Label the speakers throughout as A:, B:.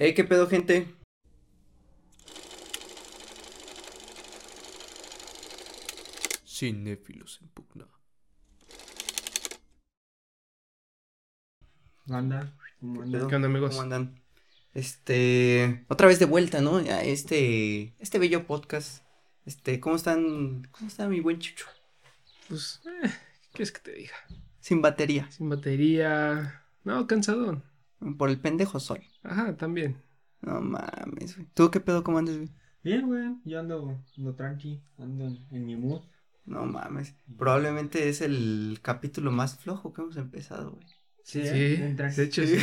A: Hey, ¿qué pedo, gente? Cinéfilos en pugna.
B: Anda, ¿cómo anda?
A: pedo?
C: ¿Qué onda, amigos?
A: ¿Cómo andan? Este, otra vez de vuelta, ¿no? A este, este bello podcast. Este, ¿cómo están? ¿Cómo está mi buen Chucho?
C: Pues, eh, ¿qué quieres que te diga?
A: Sin batería,
C: Sin batería. No, cansadón.
A: Por el pendejo sol.
C: Ajá, también.
A: No mames, güey. ¿Tú qué pedo, cómo andas, güey?
B: Bien, güey, yo ando, ando tranqui, ando en, en mi mood.
A: No mames. Probablemente es el capítulo más flojo que hemos empezado, güey.
B: Sí,
C: Sí,
B: ¿eh?
C: De hecho,
A: Sí.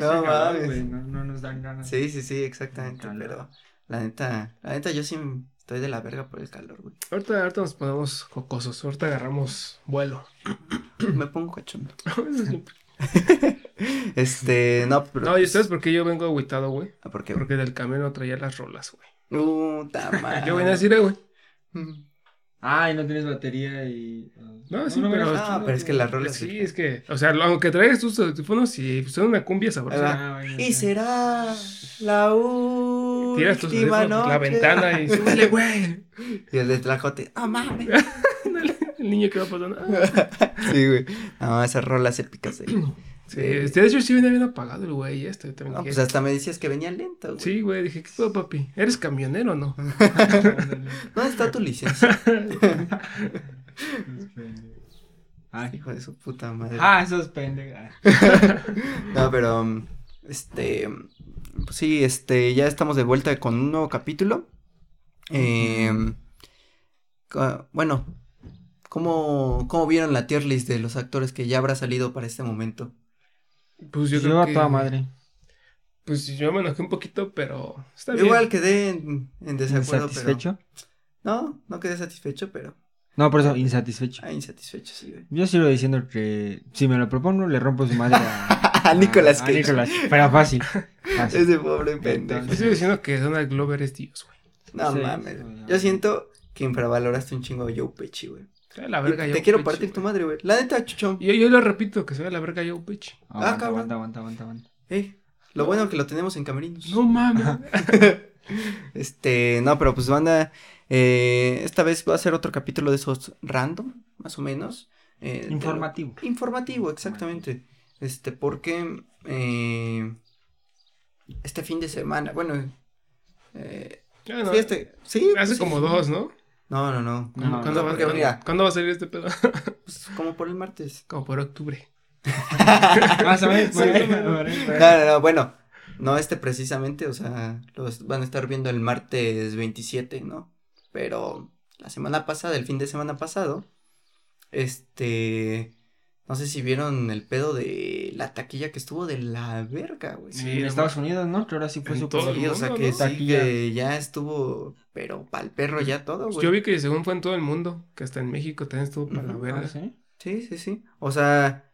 A: No mames.
B: güey, no, no nos dan ganas.
A: Sí, sí, sí, exactamente. Pero la neta, la neta, yo sí estoy de la verga por el calor, güey.
C: Ahorita, ahorita nos ponemos cocosos. Ahorita agarramos vuelo.
A: Me pongo cachondo. Este, no, pero.
C: no, ¿y sabes por qué yo vengo agüitado, güey?
A: Ah, ¿Por qué?
C: Porque del camino traía las rolas, güey.
A: Puta madre.
C: Yo venía a decir, eh, güey.
B: Ay, no tienes batería y... ah,
C: No, sí,
B: me
C: pero-
B: hagas
A: Ah, pero es que las rolas.
C: Sí, es que, o sea, aunque traigas tus audífonos y pues, son una cumbia sabrosa.
B: Ah, bueno,
A: Y
B: sí.
A: será la última
C: Tiras tus audífonos la ventana y súbele, güey.
A: Y el de Tlajote, ¡ah, mames!
C: El niño que va pasando. ah.
A: sí, güey. No, esas rolas épicas, güey.
C: Sí, este, de hecho sí venía bien apagado el güey. Este, también
A: No,
C: dije,
A: pues hasta me decías que venía lento, güey.
C: Sí, güey, dije, ¿qué pedo, papi? ¿Eres camionero o no?
A: ¿Dónde está tu licencia?
B: Ay.
A: Hijo de su puta madre.
B: Ah, esos pendejos.
A: No, pero, um, este, pues sí, este, ya estamos de vuelta con un nuevo capítulo. Eh, ca- bueno, ¿cómo, ¿cómo vieron la tier list de los actores que ya habrá salido para este momento?
C: Pues yo
B: Yo,
C: creo
B: a
C: que...
B: toda madre.
C: Pues yo me enojé un poquito, pero está bien.
A: Igual quedé en, en desacuerdo,
B: ¿Insatisfecho?
A: pero... No, no quedé satisfecho, pero...
B: No, por eso, insatisfecho.
A: Ah, insatisfecho, sí, güey.
B: Yo sigo diciendo que si me lo propongo, le rompo su madre a,
A: A Nicolas
B: a- a
A: Cage.
B: Nicolas, pero fácil. fácil.
A: Ese pobre pendejo.
C: Yo sigo diciendo que Donald Glover es Dios, güey.
A: No
B: Sí,
A: mames. Yo siento que infravaloraste un chingo a Joe Pesci, güey.
C: Se la
A: Te quiero partir tu madre, güey. La neta, chuchón.
C: Y yo, yo lo repito, que se ve la verga Joe Pesci.
B: Aguanta,
A: cabrón.
B: aguanta, aguanta, aguanta, aguanta.
A: Eh, lo bueno que lo tenemos en camerinos.
C: No mames.
A: Este, no, pero pues banda, eh, esta vez va a ser otro capítulo de esos random, más o menos. eh, lo-
B: Informativo.
A: Informativo, exactamente. Este, porque eh, este fin de semana, bueno, eh,
C: no,
A: sí, este, sí,
C: Hace
A: sí.
C: como dos, ¿no?
A: No, no, no.
B: No,
C: ¿Cuándo,
A: no,
C: va,
A: porque
C: cuándo-
A: mira,
C: cuándo va a salir este pedo?
A: pues, como por el martes.
C: como por octubre.
B: Más o menos.
A: No, no, no, bueno, no este precisamente, o sea, los van a estar viendo el martes 27, ¿no? Pero la semana pasada, el fin de semana pasado, este, no sé si vieron el pedo de la taquilla que estuvo de la verga, güey.
C: Sí,
B: en Estados Unidos, ¿no? Que ahora sí fue
C: En
B: su
C: todo
A: o sea que
C: ¿no?
A: sí,
B: Taquilla.
A: que ya estuvo, pero pa'l perro ya todo,
C: Pues
A: güey.
C: yo vi que según fue en todo el mundo, que hasta en México también estuvo para la
A: Ujú.
C: verga.
B: Ah, ¿sí?
A: Sí, sí, sí. O sea,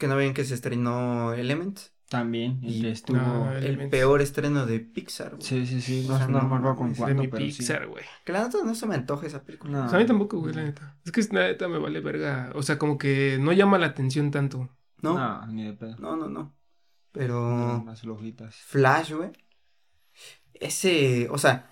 A: que no ven que se estrenó Element,
B: También, el
A: Y-
B: que estuvo...
C: No,
A: el peor estreno de Pixar, güey.
B: Sí, sí, sí,
A: O
B: no,
A: sea,
B: no
A: no
B: con
A: mames, de
B: cuánto,
C: mi
B: pero sí.
C: Pixar, güey.
A: Que la neta no se me antoja esa película.
B: No.
C: O sea, a mí tampoco, güey, la neta. Es que la neta me vale verga. O sea, como que no llama la atención tanto.
A: No,
B: No, ni de pedo.
A: no, no, no. Pero
B: Las flojitas.
A: Flash, güey. Ese, o sea,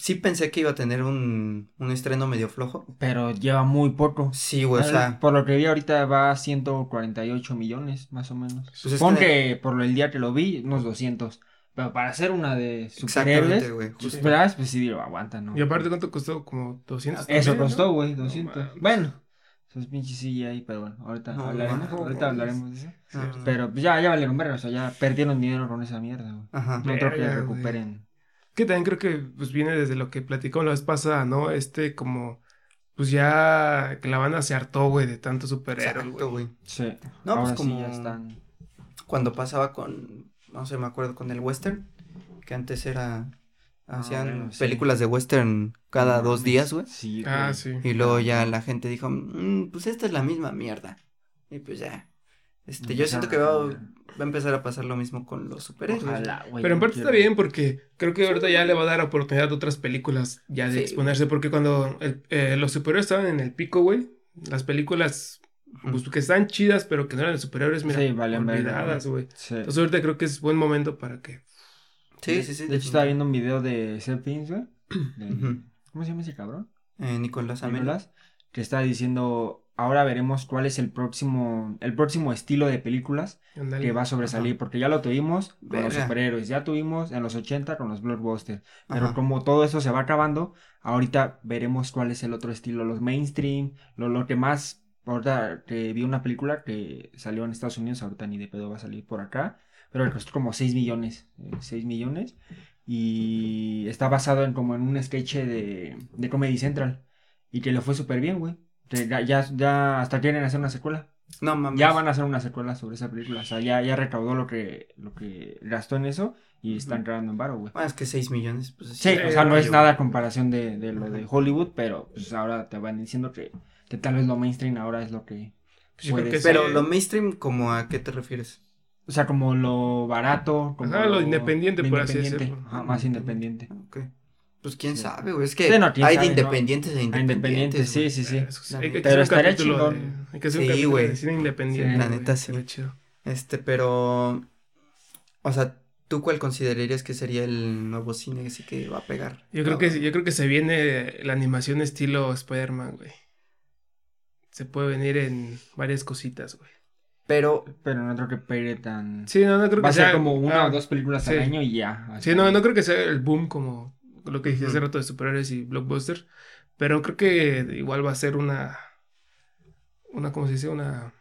A: sí pensé que iba a tener un, un estreno medio flojo.
B: Pero lleva muy poco.
A: Sí, güey, o sea,
B: Por lo que vi ahorita va a 148 millones, más o menos.
A: Pues es
B: Pon
A: que-
B: que por el día que lo vi, unos 200. Pero para hacer una de
A: exactamente,
B: superhéroes,
A: güey.
B: pues, pues sí, lo aguanta, ¿no?
C: Y aparte, ¿cuánto costó? Como 200.
B: Eso
C: también,
B: costó, güey,
C: No
B: 200.
C: mames.
B: bueno, esos pinches sí ahí, pero bueno, ahorita
A: No
B: hablaremos, ahorita hablaremos de eso.
A: No.
B: Pero pues, ya, ya valieron verga, o sea, ya perdieron dinero con esa mierda, güey.
A: Ajá.
B: No creo que recuperen.
C: Que también creo que pues viene desde lo que platicó la vez pasada, ¿no? Este como pues ya que la banda se hartó, güey, de tanto superhéroe,
A: Exacto,
C: güey.
B: Sí.
A: No,
B: Ahora
A: pues como
B: sí ya están.
A: cuando pasaba con, no sé, me acuerdo con el western, que antes era, hacían
B: Ah, bueno, sí.
A: películas de western cada
B: No
A: dos días, güey.
B: Sí,
C: Ah, sí.
A: Y luego ya la gente dijo, "Mm, pues esta es la misma mierda. Y pues ya. Este, yo siento que va, va a empezar a pasar lo mismo con los superhéroes.
B: Ojalá, güey.
C: Pero en parte está bien porque creo que ahorita ya le va a dar oportunidad a otras películas ya de
A: Sí.
C: exponerse porque cuando el- eh, los superhéroes estaban en el pico, güey, las películas pues que están chidas, pero que no eran de superhéroes, mira,
B: Sí, valen verga,
C: olvidadas, güey.
B: Sí.
C: Entonces ahorita creo que es buen momento para que...
A: Sí, sí, sí.
B: De hecho, estaba viendo un video de Seth Pins, güey. de-. ¿Cómo se llama ese cabrón?
A: Eh, Nicolás Amel.
B: Nicolás, que está diciendo, ahora veremos cuál es el próximo, el próximo estilo de películas que va a sobresalir, porque ya lo tuvimos con los superhéroes, ya tuvimos en los 80 con los blockbusters, pero
A: Ajá.
B: como todo eso se va acabando, ahorita veremos cuál es el otro estilo, los mainstream, lo, lo que más, ahorita que vi una película que salió en Estados Unidos, ahorita ni de pedo va a salir por acá, pero le costó como 6 millones, eh, 6 millones, y está basado en como en un sketch de, de Comedy Central, y que le fue súper bien, güey. Ya, ya, ya hasta quieren hacer una secuela.
A: No mames.
B: Ya van a hacer una secuela sobre esa película. O sea, ya, ya recaudó lo que, lo que gastó en eso y están grabando en varo, güey.
A: Ah, es que 6 millones, pues
B: Sí, o sea, no es nada a comparación de, de lo de Hollywood, pero pues ahora te van diciendo que, que tal vez lo mainstream ahora es lo que
C: Pues yo creo
B: puede
C: que.
A: Pero
C: sí.
A: lo mainstream, ¿como a qué te refieres?
B: O sea, como lo barato. Como
C: Ajá, lo independiente, por así decirlo.
B: Ajá, más independiente.
A: Ok. Pues quién
B: Sí.
A: sabe, güey. Es que
B: Sí, no,
A: hay
B: sabe,
A: de
B: ¿no?
A: independientes e
B: Ah,
A: independientes.
B: Independiente, sí, sí, sí.
C: Sí, hay que
B: Pero
C: un
B: estaría
C: capítulo
B: chingón.
C: de- Hay que hacer un
A: Sí,
C: capítulo
A: güey.
C: de cine independiente.
B: Sí.
A: La
C: güey,
A: neta, sí.
C: chido.
A: Este, pero. O sea, ¿tú cuál considerarías que sería el nuevo cine así que va a pegar?
C: Yo creo
A: No.
C: que yo creo que se viene la animación estilo Spider-Man, güey. Se puede venir en varias cositas, güey.
A: Pero.
B: Pero no creo que pegue tan.
C: Sí, no, no creo
B: Va a
C: que
B: ser
C: sea
B: como una
C: ah,
B: o dos películas
C: sí.
B: al año y ya.
C: Sí, no, no creo que sea el boom como lo que dije hace rato de superhéroes y blockbusters, pero creo que igual va a ser una una ¿cómo se dice? Una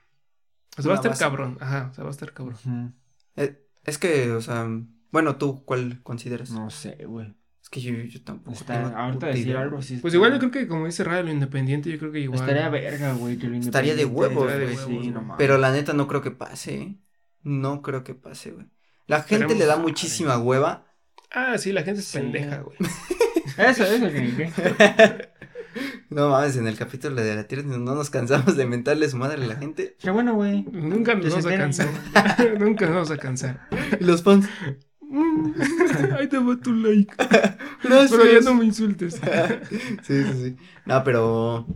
C: o sea, va a estar
A: base.
C: cabrón, ajá, o sea, va a estar cabrón.
A: Eh, es que, o sea. Bueno, ¿tú cuál consideras?
B: No sé, güey.
A: Es que yo, yo tampoco.
B: Está,
A: tengo
B: ahorita decir algo sí.
C: Pues
B: está-
C: igual yo creo que como dice Raya lo independiente, yo creo que igual
B: Estaría verga, güey, que lo
A: Estaría de huevos, güey.
C: huevos,
B: Sí, no
C: güey.
B: mames.
A: Pero la neta no creo que pase, ¿eh? No creo que pase, güey. La gente
C: Esperemos.
A: le da muchísima hueva.
C: Ah, sí, la gente es
B: Sí.
C: pendeja, güey.
B: Eso, eso, que,
A: No mames, en el capítulo de la tierra no nos cansamos de mentarle su madre a la gente.
B: Qué bueno, güey.
C: Nunca nos vamos a cansar. Nunca nos vamos a cansar.
A: Los fans.
C: Ahí te va tu like.
A: Gracias.
C: Pero ya no me insultes.
A: sí, sí, sí. No, pero.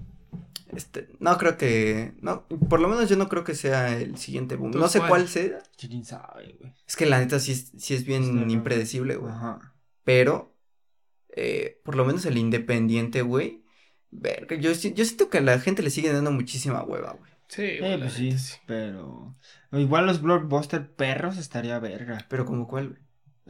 A: Este, no creo que. No, por lo menos yo no creo que sea el siguiente boom. No sé
C: ¿cuál?
A: cuál sea.
B: ¿Quién sabe, güey?
A: Es que la neta sí es, sí es bien impredecible, güey.
B: Ajá.
A: Pero. eh, por lo menos el independiente, güey. Verga, yo, si- yo siento que a la gente le sigue dando muchísima hueva, güey.
C: Sí,
B: Eh, pues sí, pero... Igual los blockbuster perros estaría verga.
A: Pero como cuál, güey.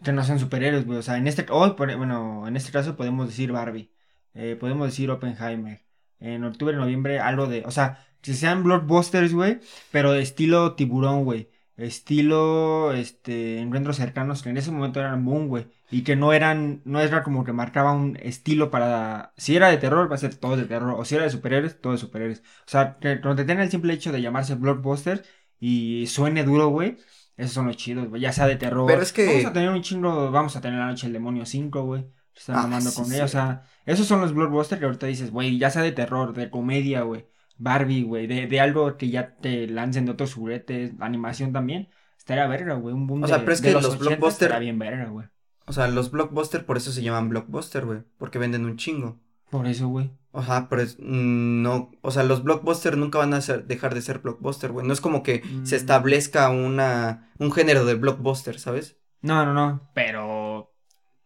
B: Que no son superhéroes, güey. O sea, en este... Hoy, por- bueno, en este caso podemos decir Barbie. Eh, podemos decir Oppenheimer. En octubre, noviembre, algo de... O sea, que sean blockbusters, güey. Pero de estilo tiburón, güey. Estilo, este, encuentros cercanos que en ese momento eran boom, güey. Y que no eran, no era como que marcaba un estilo para... Si era de terror, va a ser todo de terror. O si era de superhéroes, todo de superhéroes. O sea, que cuando te el simple hecho de llamarse blockbuster y suene duro, güey. Esos son los chidos, güey. Ya sea de terror.
A: Pero es que-
B: Vamos a tener un chingo, vamos a tener la noche del demonio 5, güey. Están
A: Ah,
B: mamando
A: sí,
B: con
A: sí.
B: ella. O sea, esos son los blockbusters que ahorita dices, güey, ya sea de terror, de comedia, güey. Barbie, güey. De, de algo que ya te lancen de otros juguetes. Animación también. Estaría verga, güey. Un boom
A: O sea,
B: de,
A: pero es que
B: los
A: los
B: 80
A: blockbuster-
B: estaría bien verga, güey.
A: O sea, los blockbuster por eso se llaman blockbuster, güey. Porque venden un chingo.
B: Por eso, güey.
A: Ajá, pero es- mm, no, o sea, los blockbuster nunca van a ser- dejar de ser blockbuster, güey. No es como que se
B: Mm.
A: establezca una, un género de blockbuster, ¿sabes?
B: No, no, no. Pero.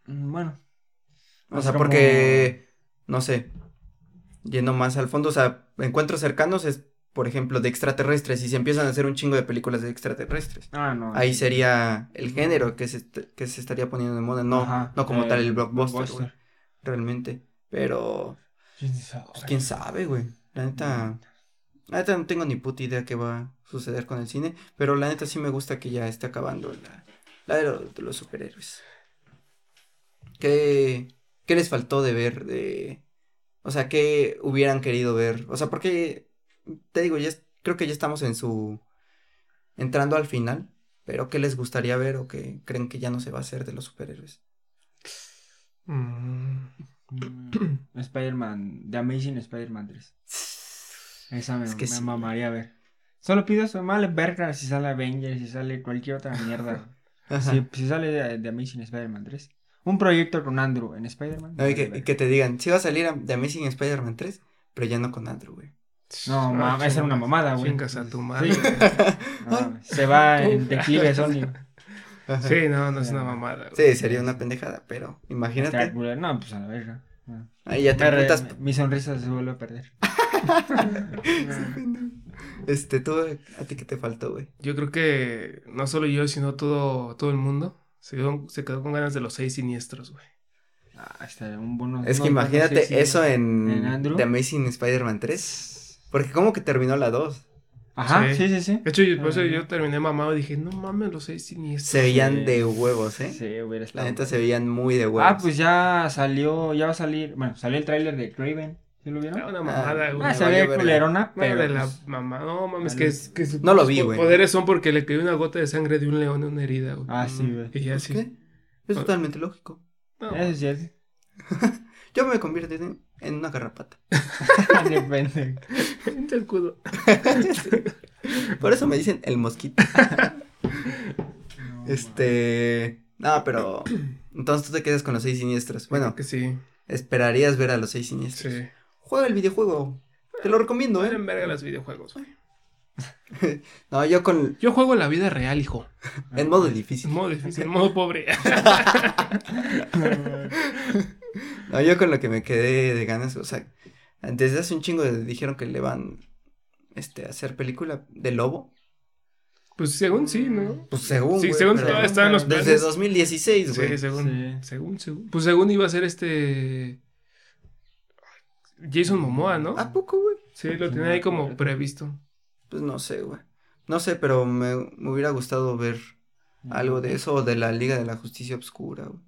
B: mm, Bueno.
A: O sea,
B: como-
A: porque, no sé, yendo más al fondo, o sea, encuentros cercanos es, por ejemplo, de extraterrestres y se empiezan a hacer un chingo de películas de extraterrestres.
B: Ah, no.
A: Ahí
B: sí.
A: sería el género que se, que se estaría poniendo de moda, no,
B: Ajá,
A: no como tal el blockbuster, güey,
B: blockbuster.
A: realmente. Pero,
B: ¿Quién sabe?
A: pues, quién sabe, güey. La neta, la neta no tengo ni puta idea qué va a suceder con el cine, pero la neta sí me gusta que ya esté acabando la, la de, lo- de los superhéroes. ¿Qué, ¿Qué les faltó de ver de... O sea, qué hubieran querido ver? O sea, porque, te digo, ya es- creo que ya estamos en su... entrando al final, pero ¿qué les gustaría ver o qué creen que ya no se va a hacer de los superhéroes?
C: Mm,
B: Mm, Spider-Man, The Amazing Spider-Man 3. Esa me,
A: Es que
B: me
A: sí.
B: mamaría ver. Solo pido eso, vale verga si sale Avengers, si sale cualquier otra mierda.
A: Ajá.
B: si, si sale de, de Amazing Spider-Man 3. Un proyecto con Andrew en Spider-Man.
A: No, y que, te digan, sí va a salir a- de Amazing Spider-Man 3, pero ya no con Andrew, güey.
B: No,
C: Ah,
B: mames, esa era una mamada, güey.
C: Chingas a tu madre.
B: Sí. No, se va en declive Sony.
C: Sí, no, no es una mamada. güey.
A: Sí, sería una pendejada, pero imagínate.
B: No, pues a la verga. No.
A: Ahí ya te
B: re-
A: emputas.
B: Mi sonrisa se vuelve a perder.
A: Este, tú, ¿a ti qué te faltó, güey?
C: Yo creo que no solo yo, sino todo, todo el mundo se quedó, se quedó con ganas de los seis siniestros, güey.
B: Ah, está un bono.
A: Es que imagínate eso en. The Amazing Spider-Man 3. Porque como que terminó la 2.
B: Ajá,
C: Sí.
B: sí, sí, sí.
C: De hecho, yo- por eso
B: Ah.
C: yo terminé mamado y dije, no mames, los seis siniestros.
A: Se veían
B: Sí.
A: de huevos, ¿eh?
B: Sí, hubiera
A: La
B: estado.
A: neta se veían muy de huevos.
B: Ah, pues ya salió, ya va a salir, bueno, salió el tráiler de Craven, ¿sí lo vieron?
C: Una mamada, güey.
B: Ah, se ve culerona,
C: No,
B: pero
C: de la
B: pues,
C: mamá, no mames, que, es- que sus
A: No lo vi,
C: sus
A: güey.
C: poderes son porque le cayó una gota de sangre de un león en una herida, güey.
B: Ah, sí, güey.
C: Y ya
A: ¿Pues
C: sí.
A: qué? Es totalmente lógico.
C: No,
B: Eso sí es.
A: Yo me convierto en, en una garrapata.
B: Depende.
C: vente al cudo.
A: Por eso me dicen el mosquito. Este. No, pero. Entonces tú te quedas con los seis siniestros. Bueno,
C: Que sí,
A: esperarías ver a los seis siniestros.
C: sí.
A: Juega el videojuego. Te lo recomiendo, ¿eh?
C: verga los videojuegos, güey.
A: No, yo con.
C: Yo juego la vida real, hijo.
A: En modo
C: En
A: difícil.
C: modo difícil, en modo pobre.
A: No, yo con lo que me quedé de ganas. O sea, desde hace un chingo de- dijeron que le van. Este, a hacer película de lobo.
C: Pues según sí, ¿no?
A: Pues según.
C: Sí,
A: güey,
C: según
A: pero
C: todavía están los
A: Desde
C: planes.
A: 2016, güey.
C: Sí, según,
B: Sí.
C: según, según. Pues según iba a ser este. Jason Momoa, ¿no?
A: ¿A poco, güey?
C: Sí, lo
B: Sí,
C: tenía ahí como previsto.
A: Pues no sé, güey. No sé, pero me, me hubiera gustado ver algo de eso o de la Liga de la Justicia Obscura, güey.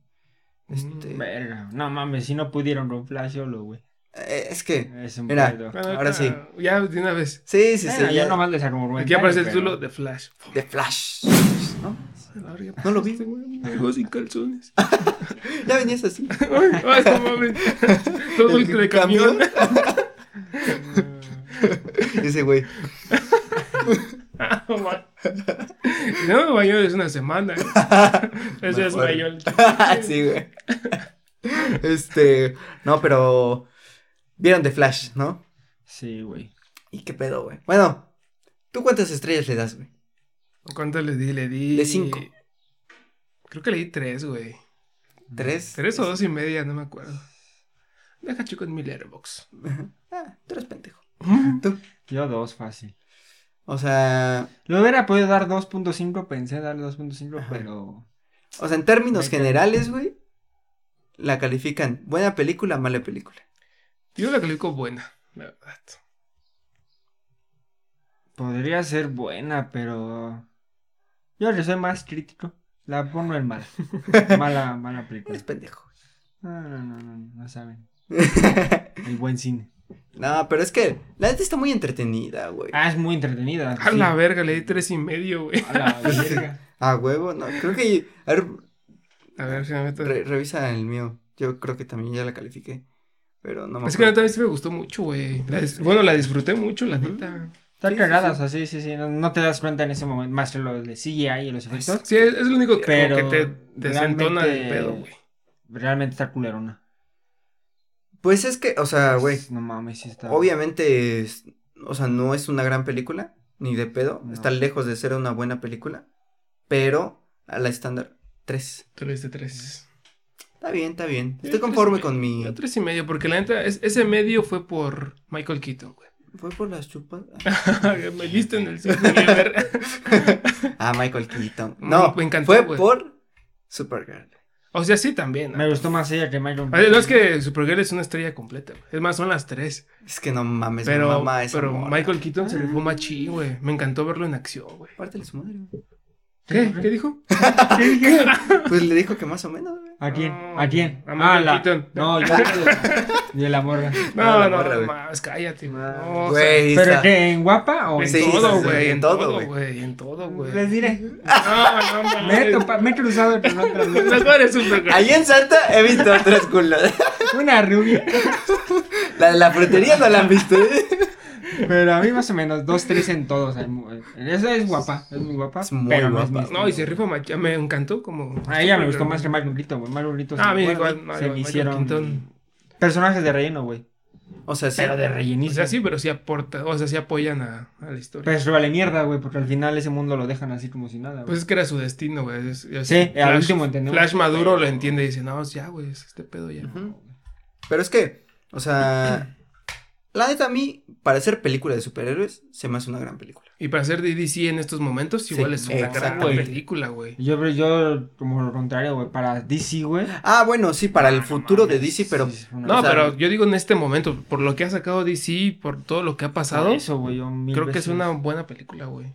A: Este,
B: Verga, no mames, si no pudieron con Flash solo, güey.
A: eh, es que,
B: Es un
A: Mira.
C: Bueno,
A: Ahora sí.
C: Ya de una vez.
A: sí, sí, sí.
B: Bueno, ya
A: ya-
B: nomás les argumenté.
C: Aquí aparece el título de Flash.
A: De Flash, ¿no?
C: No
A: lo vi.
C: Vengo sin calzones.
A: Ya venías así.
C: Ay, ay, no mames. Todo el de camión.
A: Ese güey.
C: Ah, no me bañó desde una semana. ¿eh? Ese es mayor.
A: sí, güey. Este, no, pero vieron de Flash, ¿no?
B: Sí, güey.
A: ¿Y qué pedo, güey? Bueno, ¿tú cuántas estrellas le das, güey?
C: ¿Cuánto le di? Le di.
A: De cinco.
C: Creo que le di tres, güey.
A: ¿Tres?
C: Tres o dos y media, no me acuerdo. Deja chico en mi letterbox.
A: Ah, tú eres pendejo. Tú.
B: Yo dos, fácil.
A: O sea,
B: Lo hubiera podido dar 2.5, pensé dar 2.5,
A: Ajá.
B: pero...
A: o sea, en términos generales, güey, la califican buena película, mala película.
C: Yo la califico buena, la verdad.
B: Podría ser buena, pero... Yo le soy más crítico. La pongo en mala. Mala, mala película.
A: Eres pendejo.
B: No, no, no, no, no saben. El buen cine.
A: no, pero es que la neta está muy entretenida, güey.
B: Ah, es muy entretenida.
C: A
B: sí.
C: la verga, le di tres y medio, güey.
B: A la verga.
A: A huevo, no, creo que, a ver,
C: A ver si me meto.
A: re- revisa el mío. Yo creo que también ya la califiqué, pero no me
C: Es que la
A: acuerdo.
C: neta a mí sí me gustó mucho, güey. La Bueno, la disfruté mucho, la neta.
B: Está
A: Sí, sí,
B: cagada,
A: sí.
B: o sea, sí, sí, sí. No, no te das cuenta en ese momento, más que lo de CGI y los efectos.
C: Sí, es, es lo único que,
B: Pero
C: que te desentona del pedo, güey.
B: Realmente está culerona.
A: Pues es que, o sea, güey,
B: No mames, sí está.
A: obviamente, es- o sea, no es una gran película, ni de pedo,
B: No.
A: está lejos de ser una buena película, pero a la estándar 3.
C: Tú le diste tres.
A: Está bien, está bien. Estoy conforme con mi...
C: yo Tres y medio, porque la neta, es- ese medio fue por Michael Keaton, güey.
A: Fue por las chupas.
C: me viste en el.
A: Ah, Michael Keaton. No,
C: me encantó,
A: fue por Supergirl.
C: O sea, sí, también.
B: Me gustó más ella que Myron.
C: A ver, no es que Supergirl es una estrella completa, güey. Es más, son las tres.
A: Es que no mames, mi
C: Pero,
A: mamá
C: pero. Michael Keaton se rifó machín, güey. Me encantó verlo en acción, güey.
A: Pártele su madre, güey.
C: ¿Qué? ¿Qué dijo?
A: Pues le dijo que más o menos, güey.
B: ¿A quién?
C: No,
B: ¿A quién?
C: a Michael
B: ah, la... No, yo de la morra.
C: No,
A: Ah, la
C: no,
A: morra,
C: no, más, cállate, güey. No, o sea,
A: Güey,
B: ¿Pero que en guapa o
C: en
A: Sí,
C: todo, güey,
A: en
C: en
A: todo, güey.
C: en todo, güey.
B: Les diré.
C: No, no,
B: Me he,
C: no.
B: topa- me he cruzado con otras.
C: Mejor es Supergirl.
A: Ahí en Santa he visto otras culas.
B: Una rubia.
A: La de la frutería no la han visto, ¿eh?
B: Pero a mí más o menos, dos, tres en todos. mu- Esa es guapa, es muy guapa.
A: Es muy
B: pero no es
A: guapa.
C: No, y se rifa. Me encantó como.
B: A ella me gustó más que Mario Brito, güey.
C: Ah, a mí
B: se-
C: igual.
B: se me hicieron personajes de relleno, güey.
A: O sea, sí.
B: Pero de
C: O
B: rellenismo.
C: sea, sí, pero sí aporta, o sea, sí apoyan a, a la historia.
B: Pero eso vale mierda, güey, porque al final ese mundo lo dejan así como si nada, güey.
C: Pues es que era su destino, güey.
B: Sí, al último entendemos.
C: Flash maduro lo entiende y dice, no, ya, güey, es este pedo ya.
A: Pero es que, o sea, la neta a mí, para hacer película de superhéroes, se me hace una gran película.
C: Y para ser de DC en estos momentos,
A: Sí,
C: igual es una gran película, güey.
B: Yo, yo, como lo contrario, güey, para DC, güey.
A: Ah, bueno, sí, para el
B: no
A: futuro de DC, pero
B: sí,
C: No,
A: O sea,
C: pero yo digo en este momento, por lo que ha sacado DC, por todo lo que ha pasado,
B: eso, güey, yo mil
C: creo que es
B: veces-
C: una buena película, güey.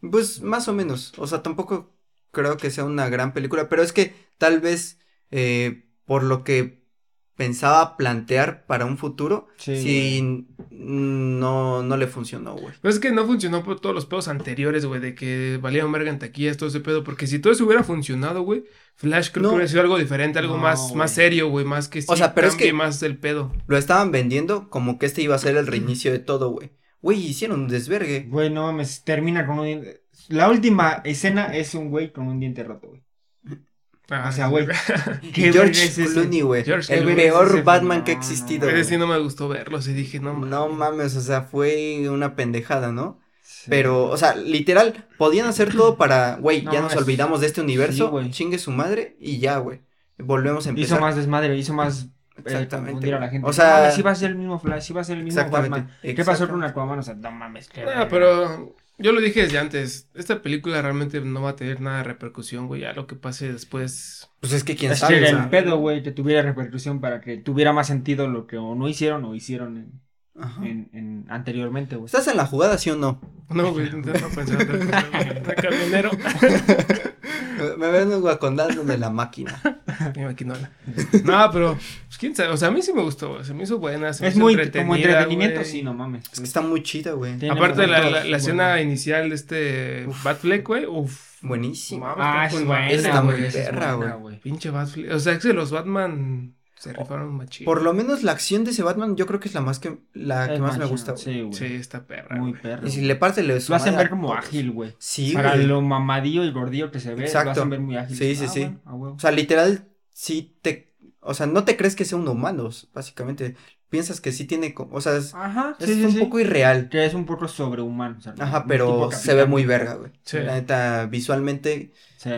A: pues más o menos. O sea, tampoco creo que sea una gran película, pero es que tal vez eh, por lo que pensaba plantear para un futuro,
B: Sí,
A: sí, no, no le funcionó, güey.
C: Pero es que no funcionó por todos los pedos anteriores, güey, de que valían verga en taquillas, todo ese pedo. Porque si todo eso hubiera funcionado, güey, Flash creo
A: No.
C: que hubiera sido algo diferente, algo
B: No,
C: más, más serio, güey, más que sí
A: O sea, pero es que-
C: más el pedo.
A: Lo estaban vendiendo como que este iba a ser el reinicio de todo, güey. Güey, hicieron un desvergue.
B: Güey, no mames, termina con un diente. La última escena es un güey con un diente roto, güey.
C: Ah,
B: O sea, güey.
A: Y
B: ¿Qué
A: George
B: es?
A: Clooney, güey.
C: George
A: El peor
B: Ese-
A: Batman que ha
B: no, no,
A: existido.
C: Ese sí no me gustó verlos y dije, no,
A: No
C: mames.
A: mames, o sea, fue una pendejada, ¿no?
B: Sí.
A: Pero, o sea, literal, podían hacer todo para, güey,
B: No
A: ya nos
B: mames.
A: olvidamos de este universo,
B: Sí,
A: chingue su madre y ya, güey. Volvemos a empezar.
B: Hizo más desmadre, hizo más eh,
A: Exactamente,
B: a la gente.
A: O sea-
B: sí va a ser el mismo Flash, sí va a ser el mismo Batman. ¿Qué pasó con Aquaman? O sea, no mames. qué
C: Ah,
B: verga.
C: pero yo lo dije desde antes, esta película realmente no va a tener nada de repercusión, güey, ya lo que pase después.
A: Pues es que quién
B: Es
A: sabe.
B: que el pedo, güey, que tuviera repercusión para que tuviera más sentido lo que o no hicieron o hicieron en, en, en anteriormente, güey.
A: ¿Estás en la jugada, sí o no?
C: No, güey, no pensaba de camionero.
A: Me ven guacondando de la máquina.
C: Mi maquinola. No, pero, pues quién sabe, o sea, a mí sí me gustó, güey, se me hizo buena, se me
B: Es
C: hizo
B: muy
C: entretenida,
B: como entretenimiento,
C: güey.
B: sí, no mames.
A: Es que está muy chida, güey.
B: Tiene
C: Aparte de la, la, la escena inicial de este Batfleck, güey, uff.
A: Buenísimo.
C: Mames,
B: Ah, es buena,
A: está muy
B: es
A: perra,
B: buena,
A: güey.
C: Pinche Batfleck, o sea, es que los Batman se rifaron machín.
A: Por lo menos la acción de ese Batman, yo creo que es la más que la que más me gusta.
B: Sí, güey.
C: Sí, está perra,
B: Muy perro.
A: Y si le parte le
B: Lo hacen ver como ágil, güey.
A: Sí,
B: Para
A: güey.
B: lo mamadillo y gordillo que se ve,
A: Exacto.
B: lo hacen ver muy ágil.
A: Sí, sí,
B: Ah,
A: sí.
B: bueno, a huevo.
A: O sea, literal, sí te. O sea, no te crees que sea un humano, básicamente. Piensas que sí tiene. co- O sea, es,
B: Ajá,
A: es
B: sí, sí,
A: un
B: sí.
A: poco irreal.
B: Que es un poco sobrehumano. o sea,
A: Ajá, pero se ve muy verga, güey.
C: Sí.
A: La neta, visualmente,
B: Sí.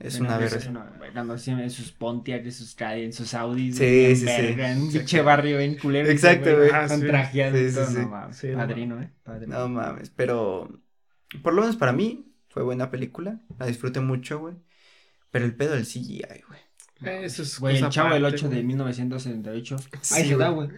A: Es una verga.
B: es una verga, Cuando hacen sus Pontiac, sus Cadillac, sus Audis.
A: Sí, sí, sí.
B: verga, En un pinche barrio bien culero.
A: Exacto, güey.
C: Ah,
B: Con
C: sí.
B: trajeados
A: Sí, sí,
B: todo,
A: sí.
B: no mames.
C: Sí, no
B: Padrino, ¿eh? Padrino.
A: No mames, pero. Por lo menos para mí, fue buena película. La disfruté mucho, güey. Pero el pedo del CGI, güey.
C: Eso es
B: Güey, el chavo del
C: aparte,
B: 8 de
C: güey.
B: 1978.
A: Sí,
B: Ahí se da,
A: güey.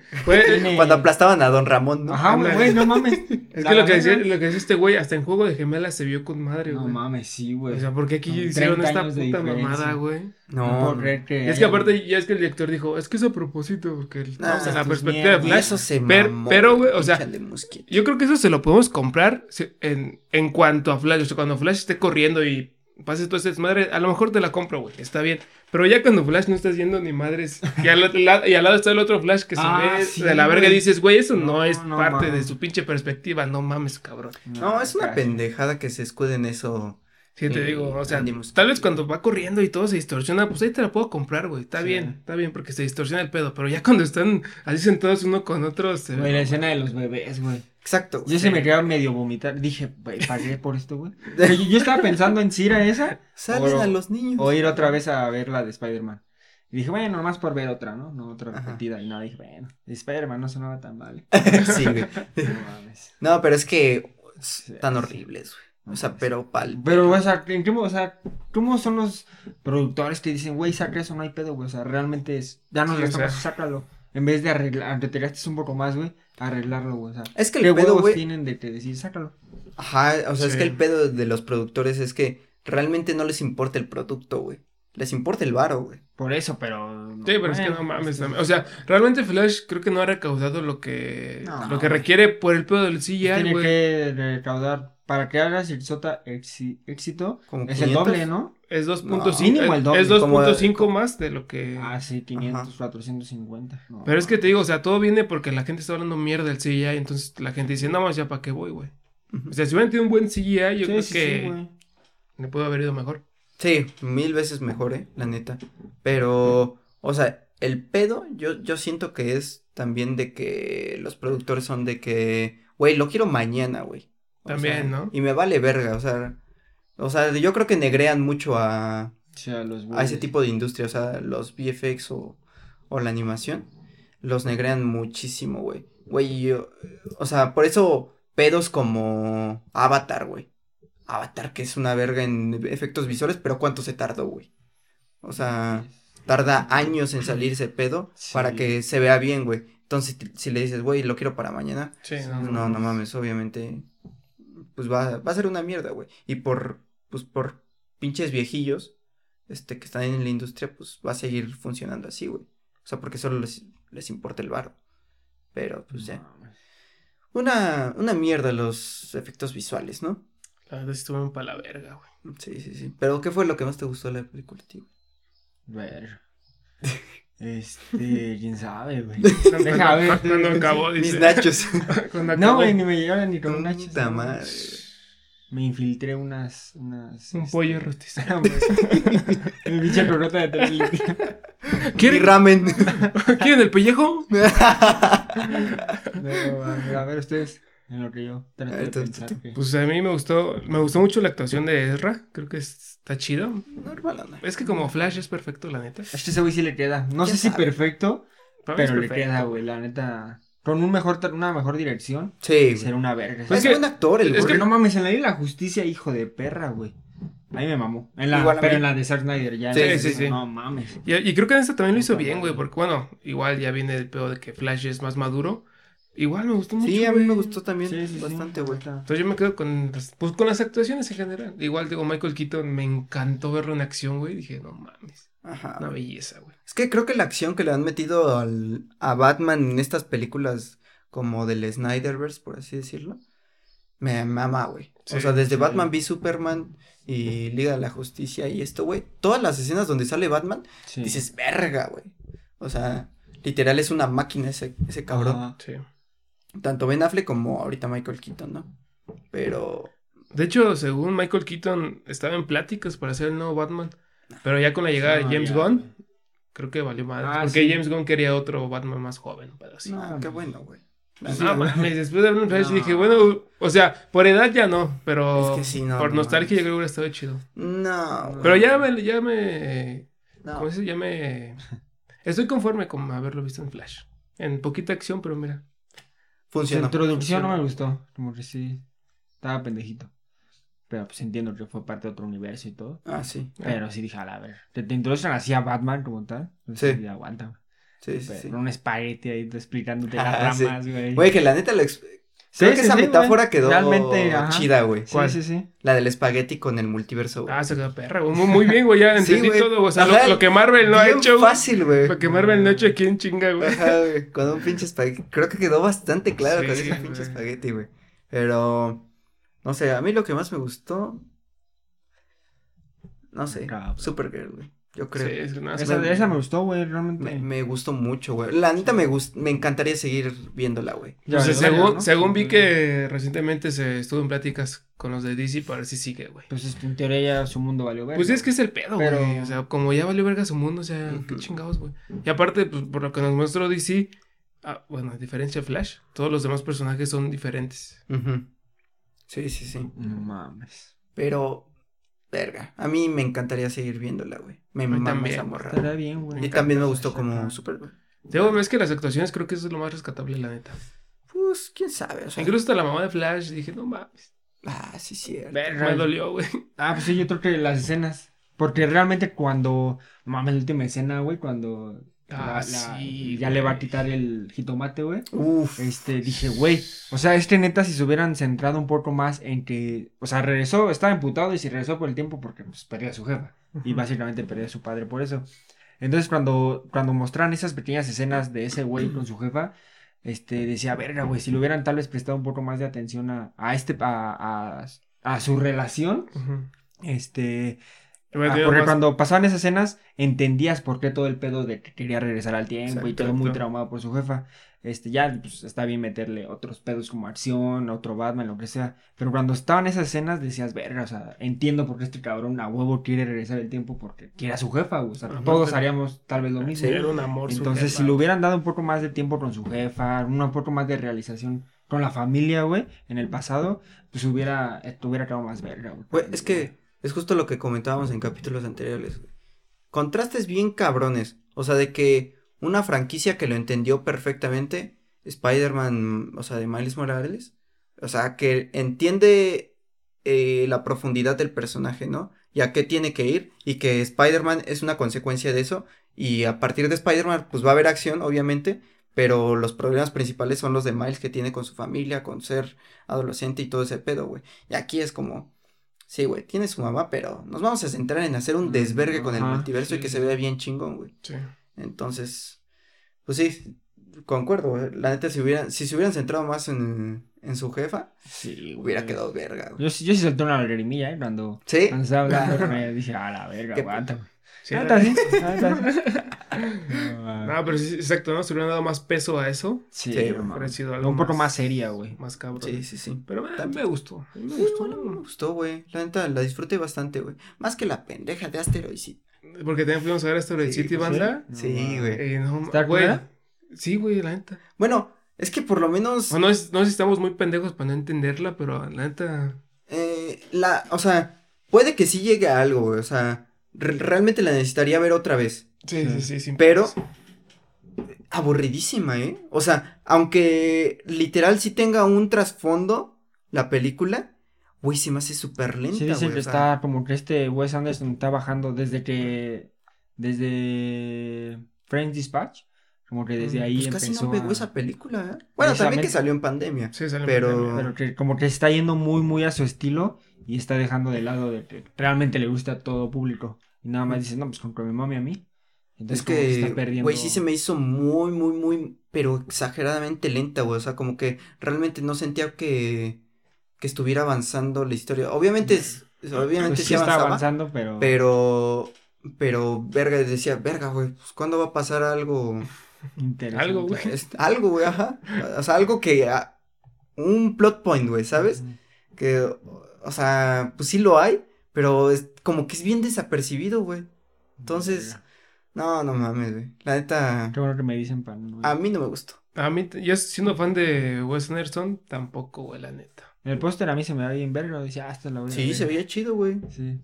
A: Cuando aplastaban a Don Ramón, ¿no?
B: Ajá, güey, no mames.
C: Es
B: La
C: que lo que, decía, lo que decía este güey, hasta en juego de gemelas se vio con madre,
B: No
C: güey.
B: mames, sí, güey.
C: O sea, ¿por qué aquí hicieron
B: 30
C: esta puta mamada, güey?
B: no,
A: No,
C: es que
B: haya-
C: aparte, ya es que el director dijo, es que es a propósito, porque el-
A: Nah,
C: vamos en la perspectiva de Flash.
A: eso se
C: Per-
A: mamó,
C: pero, güey, o sea. Yo creo que eso se lo podemos comprar en, en cuanto a Flash. O sea, cuando Flash esté corriendo y pase todo ese desmadre, a lo mejor te la compro, güey. Está bien. Pero ya cuando Flash no está haciendo ni madres. Y al, lado- y al lado está el otro Flash que
B: Ah,
C: se ve
B: sí,
C: de la verga y
B: güey.
C: dices, güey, eso no,
B: No,
C: es
B: no
C: parte de su pinche perspectiva. No mames, cabrón.
A: No, es una
B: casi.
A: pendejada que se escude en eso.
C: Sí, te
A: Eh,
C: digo, o sea, tal vez cuando va corriendo y todo se distorsiona, pues ahí te la puedo comprar, güey. Está
B: Sí.
C: bien, está bien, porque se distorsiona el pedo. Pero ya cuando están así sentados uno con otro, se
B: Güey,
C: ve.
B: la escena de los bebés, güey.
A: Exacto.
B: Yo se me quedaba medio vomitar. Dije, güey, pagué por esto, güey. Yo, yo estaba pensando en si ir a esa
A: Salen
B: O-
A: a los niños.
B: o ir otra vez a ver la de Spider-Man. Y dije, bueno, nomás por ver otra, ¿no? No, otra
A: Ajá.
B: repetida. Y no, dije, bueno, Spider-Man no sonaba tan mal.
A: sí, güey.
B: No mames.
A: No, pero es que
B: Sí,
A: tan
B: sí.
A: horribles, güey. O sea, pero pal.
B: Pero, o sea, ¿en qué o sea, ¿cómo son los productores que dicen, güey, saca eso, no hay pedo, güey? O sea, realmente es, ya no
C: Sí,
B: lo
C: o sea.
B: sácalo. En vez de arreglar, te gastes un poco más, güey, arreglarlo, güey. O sea,
A: Es que
B: ¿qué
A: el pedo,
B: huevos
A: güey.
B: tienen de que decir, sácalo?
A: Ajá, o sea, es que el pedo de los productores es que realmente no les importa el producto, güey. Les importa el varo, güey.
B: Por eso, pero.
C: Sí, pero es que no mames.
B: pues,
C: también. O sea, realmente Flash creo que no ha recaudado lo que,
B: No,
C: lo que requiere por el pedo del CGI,
B: tiene
C: güey.
B: que recaudar. Para que hagas el sota exi- éxito,
A: Como
B: es el
A: 500.
B: doble, ¿no?
C: Es 2.5.
B: Mínimo el doble.
C: Es 2.5 más de lo que.
B: Ah, sí, 500, 450. No,
C: Pero es que te digo, o sea, todo viene porque la gente está hablando mierda del CGI. Entonces la gente dice, no más, ya para qué voy, güey. O sea, si hubieran tenido un buen CGI, yo
B: Sí,
C: creo
B: sí,
C: que
B: sí, güey.
C: le pudo haber ido mejor.
A: Sí, mil veces mejor, eh, la neta. Pero, o sea, el pedo, yo, yo siento que es también de que los productores son de que, güey, lo quiero mañana, güey. O
C: También,
A: sea,
C: ¿no?
A: Y me vale verga, o sea, o sea, yo creo que negrean mucho a,
B: los
A: a ese tipo de industria, o sea, los VFX o, o la animación, los negrean muchísimo, güey. Güey, yo, o sea, por eso pedos como Avatar, güey. Avatar, que es una verga en efectos visuales, pero ¿cuánto se tardó, güey? O sea, tarda años en salir ese pedo
B: Sí.
A: para que se vea bien, güey. Entonces, si- si le dices, güey, lo quiero para mañana,
C: Sí, no,
A: no, no mames, obviamente, pues va, va a ser una mierda, güey. Y por, pues por pinches viejillos, este, que están en la industria, pues va a seguir funcionando así, güey. O sea, porque solo les, les importa el bar. Pero, pues ya. Una, una mierda los efectos visuales, ¿no?
C: La verdad estuvo para la verga, güey.
A: Sí, sí, sí. Pero, ¿qué fue lo que más te gustó de la película, tío?
B: Ver. Este, quién sabe, güey. Deja ver.
C: cuando acabó,
A: Mis nachos.
C: Cuando
B: No, güey, ni me llegaron ni con nachos.
A: Puta madre.
B: Me infiltré unas. unas
C: Un
B: este,
C: pollo rostizado.
B: Mi pinche corota de.
A: Mi
C: ¿Quieren,
A: ramen.
C: ¿Quieren el pellejo?
B: No, a ver, ustedes. En lo que yo trato de pensar.
C: Pues a mí me gustó, me gustó mucho la actuación de Ezra. Creo que está chido.
A: Normal, ¿no?
C: Es que como Flash es perfecto, la neta.
B: A este ese güey sí le queda. No sé
A: ¿Quién
B: si perfecto, pero le queda, güey. La neta. Con un mejor, una mejor dirección,
A: Sí,
B: será una verga.
C: Pues
A: es
C: que-
A: buen actor, el
C: es
A: güey.
B: Porque no mames, en la isla de la justicia, hijo de perra, güey. A mí me mamó. En la,
A: Igual
B: pero en la de Zack Snyder, ya.
C: Sí,
B: en la-
C: sí, sí.
B: No mames.
C: Y, y creo que en esta también lo hizo bien, güey. Porque bueno, igual ya viene el pedo de que Flash es más maduro. Igual me gustó mucho.
A: Sí, a mí
C: güey.
A: me gustó también
B: Sí, sí, sí.
A: bastante, güey.
C: Entonces yo me quedo con las, pues, con las actuaciones en general. Igual digo, Michael Keaton me encantó verlo en acción, güey. Dije, no mames,
A: Ajá.
C: una belleza, güey.
A: Es que creo que la acción que le han metido al, a Batman en estas películas como del Snyderverse, por así decirlo, me mama, güey. O sea, desde. Batman v Superman y Liga de la Justicia y esto, güey, todas las escenas donde sale Batman, dices, verga, güey. O sea, literal es una máquina ese, ese cabrón.
B: Ajá.
C: Sí.
A: Tanto Ben Affleck como ahorita Michael Keaton, ¿no? Pero,
C: De hecho, según Michael Keaton, estaba en pláticas para hacer el nuevo Batman. Pero ya con la llegada de
B: No,
C: James
B: ya.
C: Gunn, creo que valió más.
B: Ah,
C: porque
B: sí.
C: James Gunn quería otro Batman más joven, pero así.
A: no,
B: Ah,
A: qué bueno, güey.
B: Pues
C: No
B: sí,
C: mames, después de ver un Flash
B: No.
C: dije, bueno, o sea, por edad ya no, pero
A: Es que sí, no,
C: por
A: no
C: nostalgia yo creo que hubiera estado chido.
A: No, güey.
C: Pero ya me, ya me,
A: No.
C: ¿cómo se? Ya me, estoy conforme con haberlo visto en Flash. En poquita acción, pero mira.
B: Su
A: Funcionó.
B: introducción no
C: funciona.
B: me gustó. Como que sí. Estaba pendejito. Pero pues entiendo que fue parte de otro universo y todo.
A: Ah, sí.
B: Pero sí dije, a la ver. Te, te introducen así a Batman como tal. Entonces,
A: Sí.
B: sí. aguanta. güey.
A: Sí, sí,
B: Pero
A: sí.
B: un espagueti ahí explicándote
A: Ah,
B: las ramas, güey.
A: Güey, que la neta lo
B: Sí,
A: Creo que
B: sí,
A: esa
B: sí,
A: metáfora
B: güey.
A: quedó
B: Realmente, ajá.
A: chida, güey.
B: Sí,
C: ¿Cuál?
B: sí, sí.
A: La del espagueti con el multiverso, güey.
C: Ah, se quedó perra, güey. Muy, muy bien, güey, ya entendí
A: güey.
C: todo, o sea,
A: Ajá,
C: lo, lo que Marvel no ha hecho,
A: fácil, güey.
C: Lo que Marvel no ha hecho aquí en chinga, güey.
A: Ajá, güey. Con un pinche espagueti. Creo que quedó bastante claro con ese pinche espagueti, güey. Pero, no sé, a mí lo que más me gustó. No sé. Supergirl, güey. Yo creo.
C: Sí, es una-
B: Esa, esa me gustó, güey, realmente.
A: Me, me gustó mucho, güey. La neta me gust me encantaría seguir viéndola, güey.
B: Ya,
C: Pues,
B: ya,
C: según,
B: ¿no?
C: según vi que recientemente se estuvo en pláticas con los de DC para ver si sigue, güey.
B: Pues este, en teoría ya su mundo valió ver.
C: Pues es que es el pedo, güey.
B: Pero-
C: O sea, como ya valió verga su mundo, o sea, qué chingados, güey. Y aparte, pues, por lo que nos mostró DC, ah, bueno, a diferencia de Flash, todos los demás personajes son diferentes.
A: Sí, sí, sí.
B: No mames.
A: Pero, verga. A mí me encantaría seguir viéndola, güey. Me mama esa morra.
B: Estaría bien, güey.
A: Y también me gustó como Supergirl.
C: Digo, es que las actuaciones creo que eso es lo más rescatable, la neta.
A: Pues, quién sabe, o sea.
C: Incluso hasta la mamá de Flash, dije, no mames.
A: Ah, sí, cierto.
B: Verga.
C: Me dolió, güey.
B: Ah, pues sí, yo creo que las escenas. Porque realmente cuando. Mames, la última escena, güey, cuando.
C: Ah,
B: la- la-
C: sí,
B: Ya le va a quitar el jitomate, güey.
A: Uf.
B: Este, dije, güey. O sea, este neta, si se hubieran centrado un poco más en que. O sea, regresó, estaba emputado y se regresó por el tiempo porque pues perdió a su jefa. Y básicamente perdió a su padre por eso. Entonces, cuando, cuando mostraron esas pequeñas escenas de ese güey con su jefa, este, decía, verga, güey, si le hubieran tal vez prestado un poco más de atención a, a este, a, a, a su relación, este, ah, porque
C: más-
B: cuando pasaban esas escenas, entendías por qué todo el pedo de que quería regresar al tiempo y todo muy traumado por su jefa. este, ya pues, está bien meterle otros pedos como acción, otro Batman, lo que sea. Pero cuando estaban esas escenas decías, verga, o sea, entiendo por qué este cabrón a huevo quiere regresar el tiempo porque quiere a su jefa, güey. O sea,
C: Ajá,
B: todos
C: pero-
B: haríamos tal vez lo mismo.
C: Sí, era un amor. su
B: Entonces,
C: jefa.
B: si le hubieran dado un poco más de tiempo con su jefa, un poco más de realización con la familia, güey, en el pasado, pues hubiera, esto hubiera quedado más verga, güey.
A: Güey, es que es justo lo que comentábamos en capítulos anteriores. Contrastes bien cabrones. O sea, de que una franquicia que lo entendió perfectamente, Spider-Man, o sea, de Miles Morales, o sea, que entiende eh, la profundidad del personaje, ¿no? Y a qué tiene que ir, y que Spider-Man es una consecuencia de eso, y a partir de Spider-Man, pues va a haber acción, obviamente, pero los problemas principales son los de Miles que tiene con su familia, con ser adolescente y todo ese pedo, güey. Y aquí es como, sí, güey, tiene su mamá, pero nos vamos a centrar en hacer un desvergue con el
B: Ajá,
A: multiverso y que
C: sí.
A: se vea bien chingón, güey.
C: Sí.
A: Entonces, pues sí, concuerdo, güey. La neta, si hubieran, si se hubieran centrado más en, en su jefa,
B: Sí, güey.
A: hubiera quedado verga, güey.
B: Yo, sí- yo sí solté una lagrimilla, ¿eh? Cuando,
A: ¿Sí?
B: cuando estaba hablando, me dije, a la verga,
A: ¿Qué-
B: aguanta. güey.
C: Sí,
B: aguanta, sí. No,
C: No, pero sí, exacto, ¿no? Se hubieran dado más peso a eso.
B: Sí,
A: Sí,
C: algo
B: un poco más seria, güey.
C: Más cabrón.
A: Sí, sí, sí.
C: Pero eh,
A: También.
C: me gustó. a mí Me
A: Sí,
C: gustó.
A: bueno, me gustó, güey. La neta, la disfruté bastante, güey. Más que la pendeja de Asteroid City.
C: Porque también fuimos a ver de
A: Sí,
C: City
A: pues,
C: Banda.
B: No,
A: Sí, güey.
C: Eh, no,
B: ¿Está
C: güey. Sí, güey, la neta.
A: Bueno, es que por lo menos.
C: No, es, no sé si estamos muy pendejos para no entenderla, pero la neta.
A: Eh, la, o sea, puede que sí llegue a algo, güey. O sea, re- realmente la necesitaría ver otra vez.
C: Sí, sí, sí. sí
A: Pero aburridísima, ¿eh? O sea, aunque literal sí tenga un trasfondo la película, güey, se me hace súper lenta,
B: Sí, dicen que
A: o sea,
B: está como que este Wes Anderson está bajando desde que. Desde. Friends Dispatch. Como que desde
C: Mm,
B: ahí
A: pues casi
B: empezó.
A: no pegó
B: a-
A: esa película, ¿eh? Bueno, también que salió en pandemia.
C: Sí, sale
A: Pero-
C: muy bien.
B: Pero que como que está yendo muy, muy a su estilo. Y está dejando de lado de que realmente le gusta a todo público. Y nada más dice, no, pues con que me mame a mí. Entonces
A: Es que,
B: perdiendo.
A: güey, sí se me hizo muy, muy, muy, pero exageradamente lenta, güey. O sea, como que realmente no sentía que, que estuviera avanzando la historia. Obviamente, es- obviamente
B: Pues
A: sí,
B: sí está
A: avanzaba,
B: avanzando, pero.
A: pero, pero, verga, decía, verga, güey, pues, ¿cuándo va a pasar algo?
B: Interesante.
C: Algo, güey.
A: Es- algo, güey, ajá. O sea, algo que, ah, un plot point, güey, ¿sabes? Que, o sea, pues sí lo hay, pero es como que es bien desapercibido, güey. Entonces, no, no mames, güey. La neta,
B: Qué bueno que me dicen para no.
A: a mí no me gustó.
C: A mí, yo siendo fan de Wes Anderson, tampoco, güey, la neta.
B: El póster a mí se me va bien verga. Decía, ah, es la
A: Sí, se veía chido, güey.
B: Sí.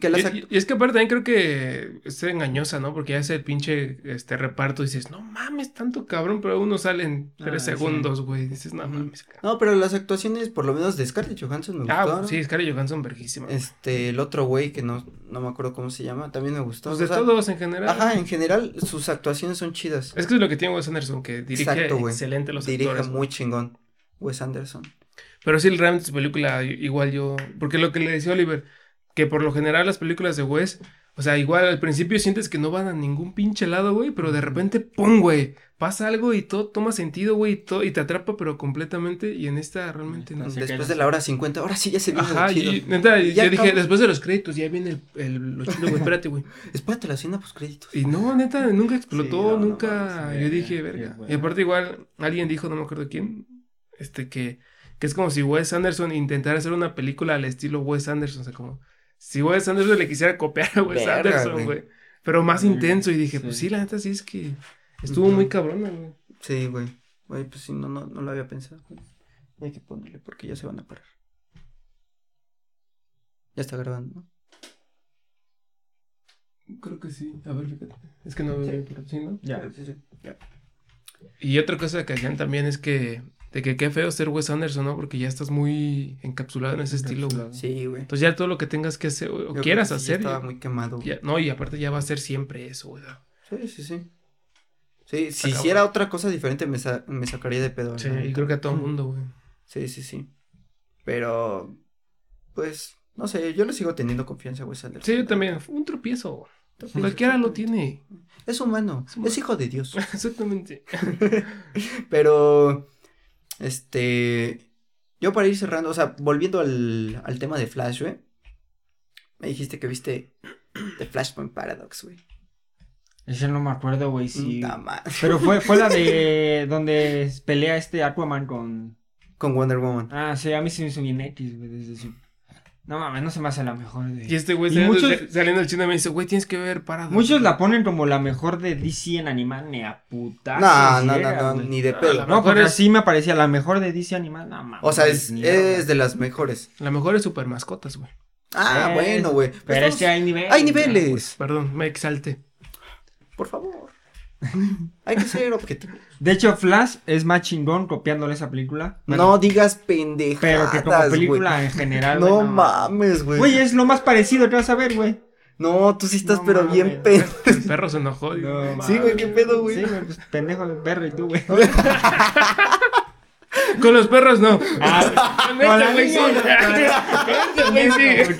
A: Que las
C: Y, es que aparte también creo que es engañosa, ¿no? Porque ya ese pinche este reparto dices, no mames, tanto cabrón, pero uno sale en tres
B: Ah,
C: segundos, güey. Dices, no mames. cabrón".
A: No, pero las actuaciones, por lo menos de Scarlett Johansson me
C: Ah,
A: gustaron.
C: sí, Scarlett Johansson, verguísima.
A: Este, el otro güey que no, no me acuerdo cómo se llama, también me gustó.
C: Pues
A: o
C: de
A: sea,
C: todos en general.
A: Ajá, en general, sus actuaciones son chidas.
C: Es que es lo que tiene Wes Anderson, que dirige
A: Exacto,
C: excelente los
A: Dirige
C: actores. güey.
A: muy chingón. Wes Anderson.
C: Pero sí, realmente su película, igual yo. Porque lo que le decía Oliver, que por lo general las películas de Wes, o sea, igual al principio sientes que no van a ningún pinche lado, güey, pero de repente, ¡pum, güey! Pasa algo y todo toma sentido, güey, y, todo- y te atrapa, pero completamente. Y en esta realmente no.
B: Se
A: Después
B: queda.
A: de la hora 50, ahora sí ya se viene
C: Ajá,
A: lo chido.
C: y neta,
A: Y ya
C: yo dije, después de los créditos, ya viene el, el- lo chido, güey, espérate, güey.
A: Espérate la escena post créditos.
C: Y no, neta, nunca explotó,
A: Sí, no, no
C: nunca. yo dije, verga.
B: bueno.
C: Y aparte, igual, alguien dijo, no me acuerdo quién, este, que, que es como si Wes Anderson intentara hacer una película al estilo Wes Anderson. O sea, como si Wes Anderson le quisiera copiar a Wes
A: Verga,
C: Anderson,
A: güey.
C: Pero más
B: Sí,
C: intenso. Y dije,
B: sí.
C: pues sí, la neta sí es que estuvo muy cabrona, güey.
A: Sí, güey. Güey, pues sí, no, no, no lo había pensado. Hay que ponerle porque ya se van a parar. Ya está grabando, ¿no?
C: Creo que sí. A ver, fíjate. Es que no veo bien, pero sí, ¿no?
B: Ya.
A: Sí, sí. Ya.
C: Y otra cosa que hacían también es que, de que qué feo ser Wes Anderson, ¿no? Porque ya estás muy encapsulado en ese estilo, güey.
A: Sí, güey.
C: Entonces ya todo lo que tengas que hacer o
A: Yo creo
C: quieras
A: que sí, ya
C: hacer.
A: Estaba
C: ya-
A: muy quemado.
C: ya- no, y aparte ya va a ser siempre eso, güey.
A: Sí, sí, sí. Sí, si hiciera otra cosa diferente me, sa- me sacaría de pedo.
C: Sí, y creo que a todo mundo, güey.
A: Sí, sí, sí. Pero, pues, no sé, yo le sigo teniendo confianza a Wes Anderson.
C: Sí, yo también. Un tropiezo.
A: Sí,
C: Cualquiera lo tiene.
A: Es humano,
C: Es humano.
A: es hijo de Dios.
C: Exactamente.
A: Pero, este, yo para ir cerrando, o sea, volviendo al, al tema de Flash, güey. Me dijiste que viste The Flashpoint Paradox, güey.
B: Ese no me acuerdo, güey, sí.
A: Madre.
B: Pero fue, fue la de donde pelea este Aquaman con...
A: Con Wonder Woman.
B: Ah, sí, a mí se me hizo bien X, güey, desde su... No mames, no se me hace la mejor de...
C: Y este güey saliendo,
B: muchos-
C: saliendo del chino me dice, güey, tienes que ver parado.
B: Muchos la ponen como la mejor de DC en animal, ni a puta.
A: No, no, no, no, ni de
C: la
B: No,
C: es-
B: así me parecía la mejor de DC animal, no mames.
A: O sea, es, es de las mejores.
C: La mejor es super mascotas, güey.
A: Ah,
B: Es-
A: bueno, güey. Pues
B: Pero es que hay niveles.
A: Hay niveles.
C: Perdón, me exalté.
A: Por favor. Hay que ser objetivo.
B: De hecho, Flash es más chingón copiándole esa película.
A: no digas pendejadas,
B: Pero que como película en general.
A: No, mames, güey.
B: Güey, es lo más parecido que vas a ver, güey.
A: No, tú sí estás
B: No
A: pero
B: mames.
A: bien pedo.
C: El perro se enojó.
B: No,
A: Sí, güey, qué pedo, güey.
B: Sí, güey, pues pendejo de perro y tú, güey.
C: Con los perros no.
B: Ah,
C: Con este güey sí. Con este güey sí.